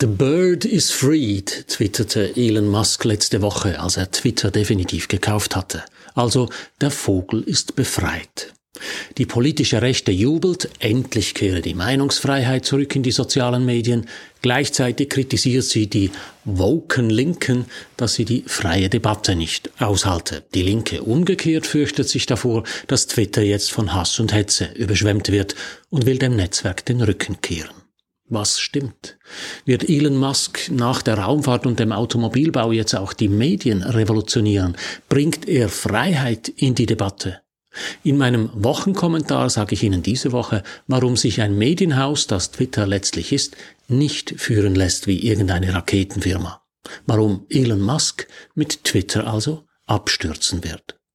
The bird is freed, twitterte Elon Musk letzte Woche, als er Twitter definitiv gekauft hatte. Also der Vogel ist befreit. Die politische Rechte jubelt, endlich kehre die Meinungsfreiheit zurück in die sozialen Medien. Gleichzeitig kritisiert sie die woken Linken, dass sie die freie Debatte nicht aushalte. Die Linke umgekehrt fürchtet sich davor, dass Twitter jetzt von Hass und Hetze überschwemmt wird und will dem Netzwerk den Rücken kehren. Was stimmt? Wird Elon Musk nach der Raumfahrt und dem Automobilbau jetzt auch die Medien revolutionieren? Bringt er Freiheit in die Debatte? In meinem Wochenkommentar sage ich Ihnen diese Woche, warum sich ein Medienhaus, das Twitter letztlich ist, nicht führen lässt wie irgendeine Raketenfirma. Warum Elon Musk mit Twitter also abstürzen wird.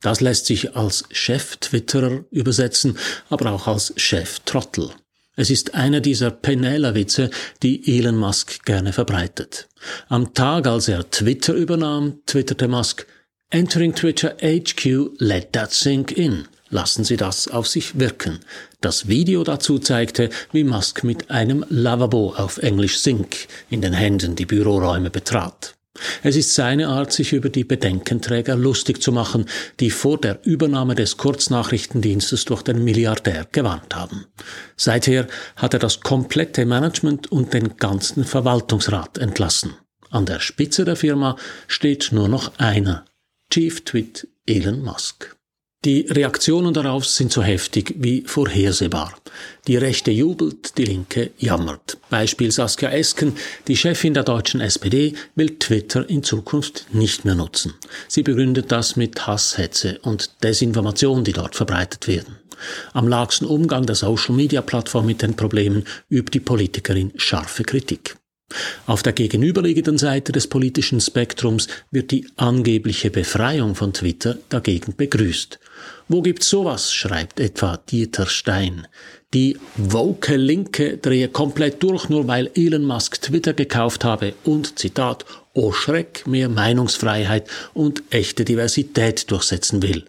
Das lässt sich als Chef-Twitterer übersetzen, aber auch als Chef-Trottel. Es ist einer dieser Penela-Witze, die Elon Musk gerne verbreitet. Am Tag, als er Twitter übernahm, twitterte Musk, Entering Twitter HQ, let that sink in. Lassen Sie das auf sich wirken. Das Video dazu zeigte, wie Musk mit einem Lavabo auf Englisch Sink in den Händen die Büroräume betrat. Es ist seine Art, sich über die Bedenkenträger lustig zu machen, die vor der Übernahme des Kurznachrichtendienstes durch den Milliardär gewarnt haben. Seither hat er das komplette Management und den ganzen Verwaltungsrat entlassen. An der Spitze der Firma steht nur noch einer, Chief Tweet Elon Musk. Die Reaktionen darauf sind so heftig wie vorhersehbar. Die Rechte jubelt, die Linke jammert. Beispiel Saskia Esken, die Chefin der deutschen SPD, will Twitter in Zukunft nicht mehr nutzen. Sie begründet das mit Hasshetze und Desinformation, die dort verbreitet werden. Am laxen Umgang der Social-Media-Plattform mit den Problemen übt die Politikerin scharfe Kritik. Auf der gegenüberliegenden Seite des politischen Spektrums wird die angebliche Befreiung von Twitter dagegen begrüßt. Wo gibt's sowas? schreibt etwa Dieter Stein. Die woke Linke drehe komplett durch, nur weil Elon Musk Twitter gekauft habe und, Zitat, oh Schreck, mehr Meinungsfreiheit und echte Diversität durchsetzen will.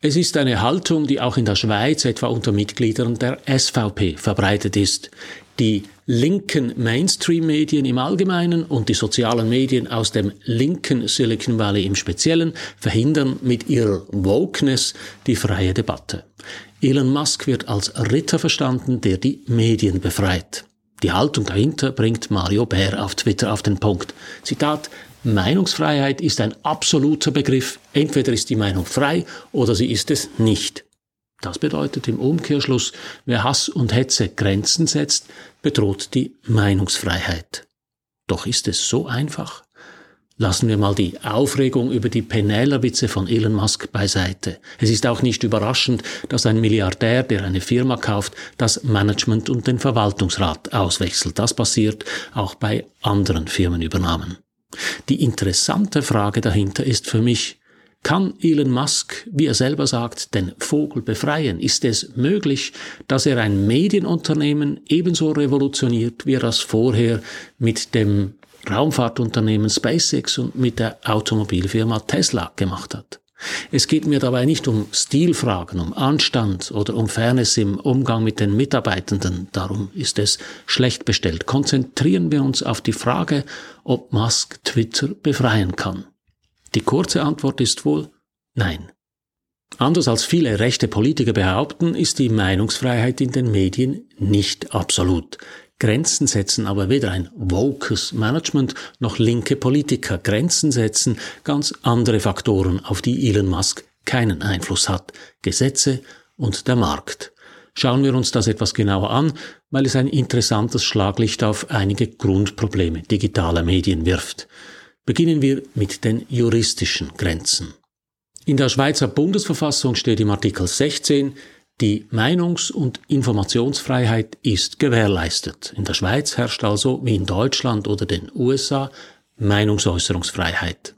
Es ist eine Haltung, die auch in der Schweiz etwa unter Mitgliedern der SVP verbreitet ist. Die linken Mainstream-Medien im Allgemeinen und die sozialen Medien aus dem linken Silicon Valley im Speziellen verhindern mit ihrer Wokeness die freie Debatte. Elon Musk wird als Ritter verstanden, der die Medien befreit. Die Haltung dahinter bringt Mario Bär auf Twitter auf den Punkt. Zitat, Meinungsfreiheit ist ein absoluter Begriff. Entweder ist die Meinung frei oder sie ist es nicht. Das bedeutet im Umkehrschluss, wer Hass und Hetze Grenzen setzt, bedroht die Meinungsfreiheit. Doch ist es so einfach? Lassen wir mal die Aufregung über die Penälerwitze von Elon Musk beiseite. Es ist auch nicht überraschend, dass ein Milliardär, der eine Firma kauft, das Management und den Verwaltungsrat auswechselt. Das passiert auch bei anderen Firmenübernahmen. Die interessante Frage dahinter ist für mich, kann Elon Musk, wie er selber sagt, den Vogel befreien? Ist es möglich, dass er ein Medienunternehmen ebenso revolutioniert, wie er das vorher mit dem Raumfahrtunternehmen SpaceX und mit der Automobilfirma Tesla gemacht hat? Es geht mir dabei nicht um Stilfragen, um Anstand oder um Fairness im Umgang mit den Mitarbeitenden. Darum ist es schlecht bestellt. Konzentrieren wir uns auf die Frage, ob Musk Twitter befreien kann. Die kurze Antwort ist wohl nein. Anders als viele rechte Politiker behaupten, ist die Meinungsfreiheit in den Medien nicht absolut. Grenzen setzen aber weder ein wokes Management noch linke Politiker. Grenzen setzen ganz andere Faktoren, auf die Elon Musk keinen Einfluss hat. Gesetze und der Markt. Schauen wir uns das etwas genauer an, weil es ein interessantes Schlaglicht auf einige Grundprobleme digitaler Medien wirft. Beginnen wir mit den juristischen Grenzen. In der Schweizer Bundesverfassung steht im Artikel 16, Die Meinungs- und Informationsfreiheit ist gewährleistet. In der Schweiz herrscht also, wie in Deutschland oder den USA, Meinungsäußerungsfreiheit.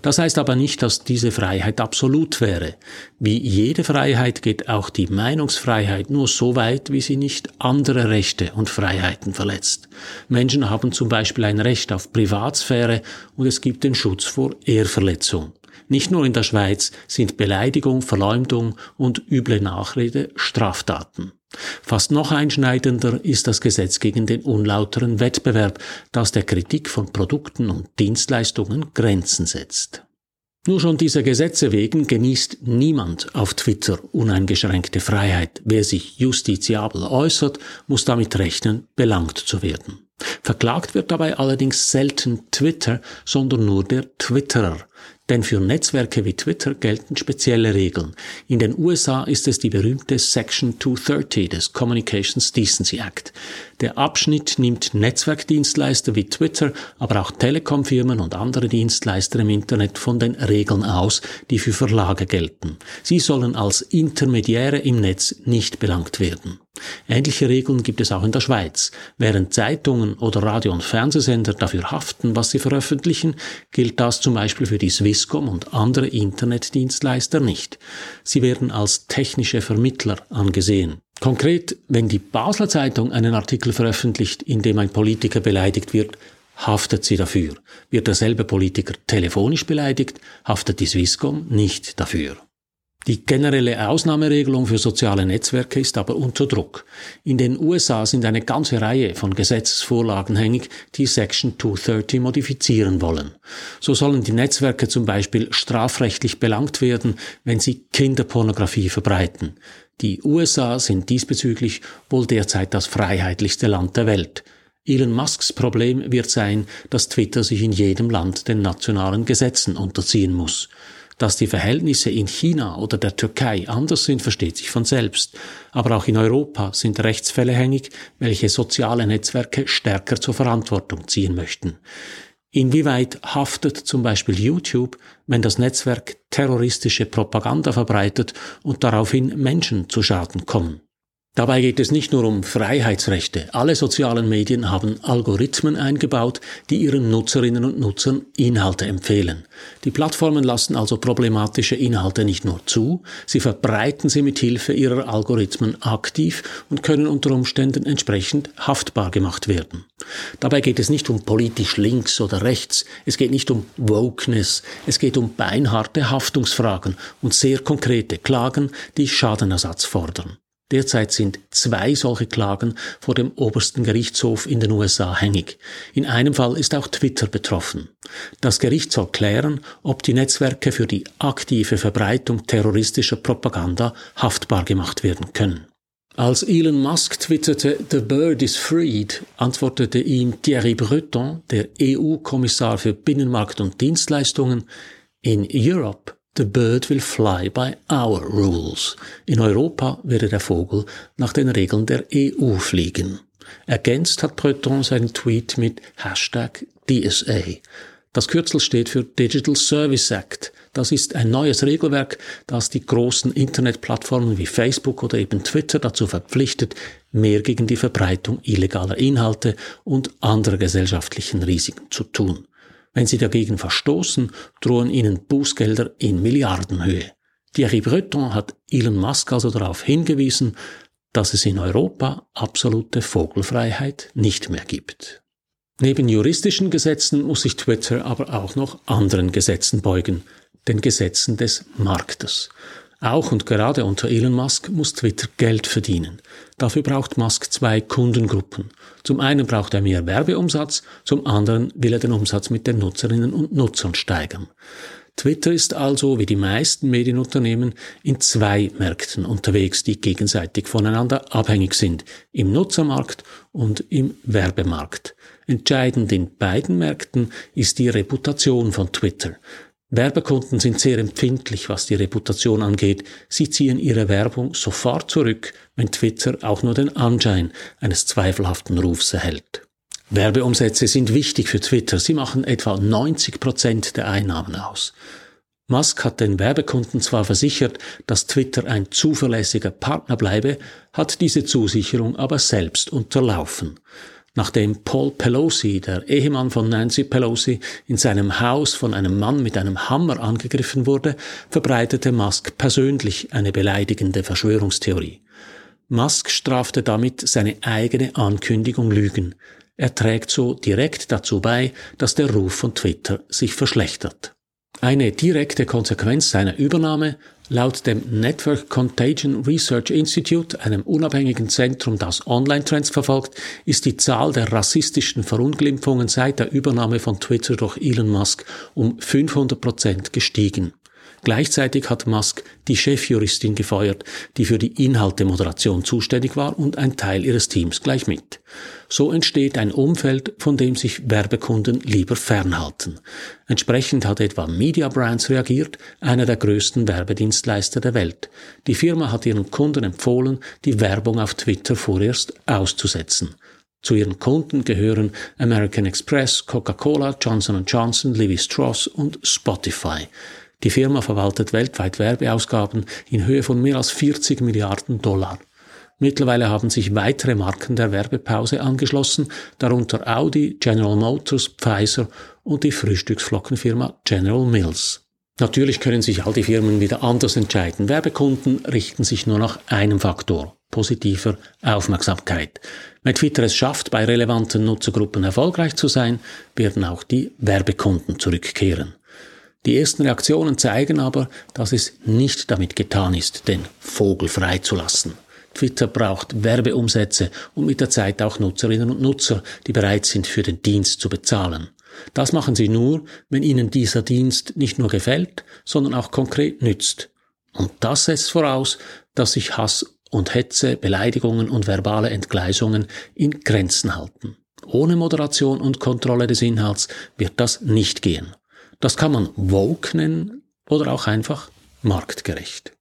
Das heißt aber nicht, dass diese Freiheit absolut wäre. Wie jede Freiheit geht auch die Meinungsfreiheit nur so weit, wie sie nicht andere Rechte und Freiheiten verletzt. Menschen haben zum Beispiel ein Recht auf Privatsphäre und es gibt den Schutz vor Ehrverletzung. Nicht nur in der Schweiz sind Beleidigung, Verleumdung und üble Nachrede Straftaten. Fast noch einschneidender ist das Gesetz gegen den unlauteren Wettbewerb, das der Kritik von Produkten und Dienstleistungen Grenzen setzt. Nur schon dieser Gesetze wegen genießt niemand auf Twitter uneingeschränkte Freiheit. Wer sich justiziabel äußert, muss damit rechnen, belangt zu werden. Verklagt wird dabei allerdings selten Twitter, sondern nur der Twitterer. Denn für Netzwerke wie Twitter gelten spezielle Regeln. In den USA ist es die berühmte Section 230 des Communications Decency Act. Der Abschnitt nimmt Netzwerkdienstleister wie Twitter, aber auch Telekomfirmen und andere Dienstleister im Internet von den Regeln aus, die für Verlage gelten. Sie sollen als Intermediäre im Netz nicht belangt werden. Ähnliche Regeln gibt es auch in der Schweiz. Während Zeitungen oder Radio- und Fernsehsender dafür haften, was sie veröffentlichen, gilt das zum Beispiel für die Swisscom und andere Internetdienstleister nicht. Sie werden als technische Vermittler angesehen. Konkret, wenn die Basler Zeitung einen Artikel veröffentlicht, in dem ein Politiker beleidigt wird, haftet sie dafür. Wird derselbe Politiker telefonisch beleidigt, haftet die Swisscom nicht dafür. Die generelle Ausnahmeregelung für soziale Netzwerke ist aber unter Druck. In den USA sind eine ganze Reihe von Gesetzesvorlagen hängig, die Section 230 modifizieren wollen. So sollen die Netzwerke zum Beispiel strafrechtlich belangt werden, wenn sie Kinderpornografie verbreiten. Die USA sind diesbezüglich wohl derzeit das freiheitlichste Land der Welt. Elon Musks Problem wird sein, dass Twitter sich in jedem Land den nationalen Gesetzen unterziehen muss. Dass die Verhältnisse in China oder der Türkei anders sind, versteht sich von selbst. Aber auch in Europa sind Rechtsfälle hängig, welche soziale Netzwerke stärker zur Verantwortung ziehen möchten. Inwieweit haftet zum Beispiel YouTube, wenn das Netzwerk terroristische Propaganda verbreitet und daraufhin Menschen zu Schaden kommen? Dabei geht es nicht nur um Freiheitsrechte. Alle sozialen Medien haben Algorithmen eingebaut, die ihren Nutzerinnen und Nutzern Inhalte empfehlen. Die Plattformen lassen also problematische Inhalte nicht nur zu, sie verbreiten sie mit Hilfe ihrer Algorithmen aktiv und können unter Umständen entsprechend haftbar gemacht werden. Dabei geht es nicht um politisch links oder rechts, es geht nicht um Wokeness, es geht um beinharte Haftungsfragen und sehr konkrete Klagen, die Schadenersatz fordern. Derzeit sind zwei solche Klagen vor dem obersten Gerichtshof in den USA hängig. In einem Fall ist auch Twitter betroffen. Das Gericht soll klären, ob die Netzwerke für die aktive Verbreitung terroristischer Propaganda haftbar gemacht werden können. Als Elon Musk twitterte The Bird is freed, antwortete ihm Thierry Breton, der EU-Kommissar für Binnenmarkt und Dienstleistungen, In Europe The bird will fly by our rules. In Europa werde der Vogel nach den Regeln der EU fliegen. Ergänzt hat Breton seinen Tweet mit Hashtag DSA. Das Kürzel steht für Digital Service Act. Das ist ein neues Regelwerk, das die großen Internetplattformen wie Facebook oder eben Twitter dazu verpflichtet, mehr gegen die Verbreitung illegaler Inhalte und anderer gesellschaftlichen Risiken zu tun. Wenn sie dagegen verstoßen, drohen ihnen Bußgelder in Milliardenhöhe. Thierry Breton hat Elon Musk also darauf hingewiesen, dass es in Europa absolute Vogelfreiheit nicht mehr gibt. Neben juristischen Gesetzen muss sich Twitter aber auch noch anderen Gesetzen beugen, den Gesetzen des Marktes. Auch und gerade unter Elon Musk muss Twitter Geld verdienen. Dafür braucht Musk zwei Kundengruppen. Zum einen braucht er mehr Werbeumsatz, zum anderen will er den Umsatz mit den Nutzerinnen und Nutzern steigern. Twitter ist also, wie die meisten Medienunternehmen, in zwei Märkten unterwegs, die gegenseitig voneinander abhängig sind, im Nutzermarkt und im Werbemarkt. Entscheidend in beiden Märkten ist die Reputation von Twitter. Werbekunden sind sehr empfindlich, was die Reputation angeht. Sie ziehen ihre Werbung sofort zurück, wenn Twitter auch nur den Anschein eines zweifelhaften Rufs erhält. Werbeumsätze sind wichtig für Twitter. Sie machen etwa 90 Prozent der Einnahmen aus. Musk hat den Werbekunden zwar versichert, dass Twitter ein zuverlässiger Partner bleibe, hat diese Zusicherung aber selbst unterlaufen. Nachdem Paul Pelosi, der Ehemann von Nancy Pelosi, in seinem Haus von einem Mann mit einem Hammer angegriffen wurde, verbreitete Musk persönlich eine beleidigende Verschwörungstheorie. Musk strafte damit seine eigene Ankündigung Lügen. Er trägt so direkt dazu bei, dass der Ruf von Twitter sich verschlechtert. Eine direkte Konsequenz seiner Übernahme Laut dem Network Contagion Research Institute, einem unabhängigen Zentrum, das Online-Trends verfolgt, ist die Zahl der rassistischen Verunglimpfungen seit der Übernahme von Twitter durch Elon Musk um 500 Prozent gestiegen. Gleichzeitig hat Musk die Chefjuristin gefeuert, die für die Inhaltemoderation zuständig war und ein Teil ihres Teams gleich mit. So entsteht ein Umfeld, von dem sich Werbekunden lieber fernhalten. Entsprechend hat etwa Media Brands reagiert, einer der größten Werbedienstleister der Welt. Die Firma hat ihren Kunden empfohlen, die Werbung auf Twitter vorerst auszusetzen. Zu ihren Kunden gehören American Express, Coca-Cola, Johnson Johnson, Levi Strauss und Spotify. Die Firma verwaltet weltweit Werbeausgaben in Höhe von mehr als 40 Milliarden Dollar. Mittlerweile haben sich weitere Marken der Werbepause angeschlossen, darunter Audi, General Motors, Pfizer und die Frühstücksflockenfirma General Mills. Natürlich können sich all die Firmen wieder anders entscheiden. Werbekunden richten sich nur nach einem Faktor, positiver Aufmerksamkeit. Wenn Twitter es schafft, bei relevanten Nutzergruppen erfolgreich zu sein, werden auch die Werbekunden zurückkehren. Die ersten Reaktionen zeigen aber, dass es nicht damit getan ist, den Vogel freizulassen. Twitter braucht Werbeumsätze und mit der Zeit auch Nutzerinnen und Nutzer, die bereit sind, für den Dienst zu bezahlen. Das machen sie nur, wenn ihnen dieser Dienst nicht nur gefällt, sondern auch konkret nützt. Und das setzt voraus, dass sich Hass und Hetze, Beleidigungen und verbale Entgleisungen in Grenzen halten. Ohne Moderation und Kontrolle des Inhalts wird das nicht gehen. Das kann man woke nennen oder auch einfach marktgerecht.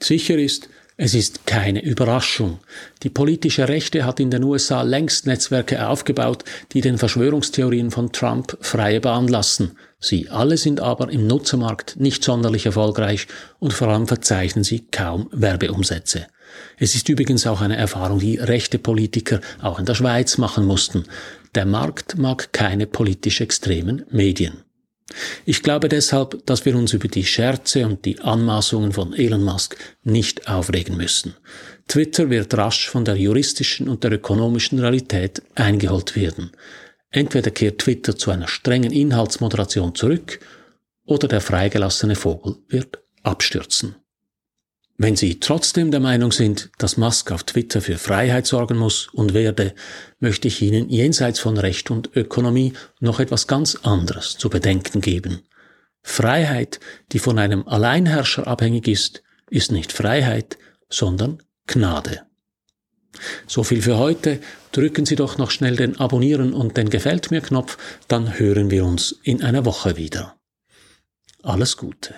Sicher ist, es ist keine Überraschung. Die politische Rechte hat in den USA längst Netzwerke aufgebaut, die den Verschwörungstheorien von Trump freie Bahn lassen. Sie alle sind aber im Nutzermarkt nicht sonderlich erfolgreich und vor allem verzeichnen sie kaum Werbeumsätze. Es ist übrigens auch eine Erfahrung, die rechte Politiker auch in der Schweiz machen mussten. Der Markt mag keine politisch extremen Medien. Ich glaube deshalb, dass wir uns über die Scherze und die Anmaßungen von Elon Musk nicht aufregen müssen. Twitter wird rasch von der juristischen und der ökonomischen Realität eingeholt werden. Entweder kehrt Twitter zu einer strengen Inhaltsmoderation zurück oder der freigelassene Vogel wird abstürzen. Wenn Sie trotzdem der Meinung sind, dass Musk auf Twitter für Freiheit sorgen muss und werde, möchte ich Ihnen jenseits von Recht und Ökonomie noch etwas ganz anderes zu bedenken geben. Freiheit, die von einem Alleinherrscher abhängig ist, ist nicht Freiheit, sondern Gnade. So viel für heute. Drücken Sie doch noch schnell den Abonnieren und den Gefällt mir Knopf, dann hören wir uns in einer Woche wieder. Alles Gute.